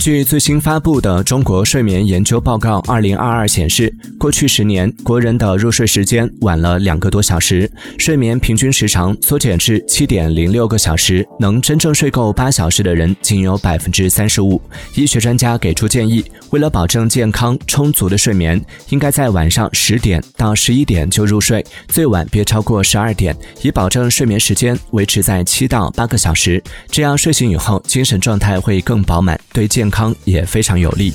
据最新发布的《中国睡眠研究报告（二零二二）》显示，过去十年，国人的入睡时间晚了两个多小时，睡眠平均时长缩减至七点零六个小时，能真正睡够八小时的人仅有百分之三十五。医学专家给出建议，为了保证健康充足的睡眠，应该在晚上十点到十一点就入睡，最晚别超过十二点，以保证睡眠时间维持在七到八个小时。这样睡醒以后，精神状态会更饱满，对健。康也非常有利。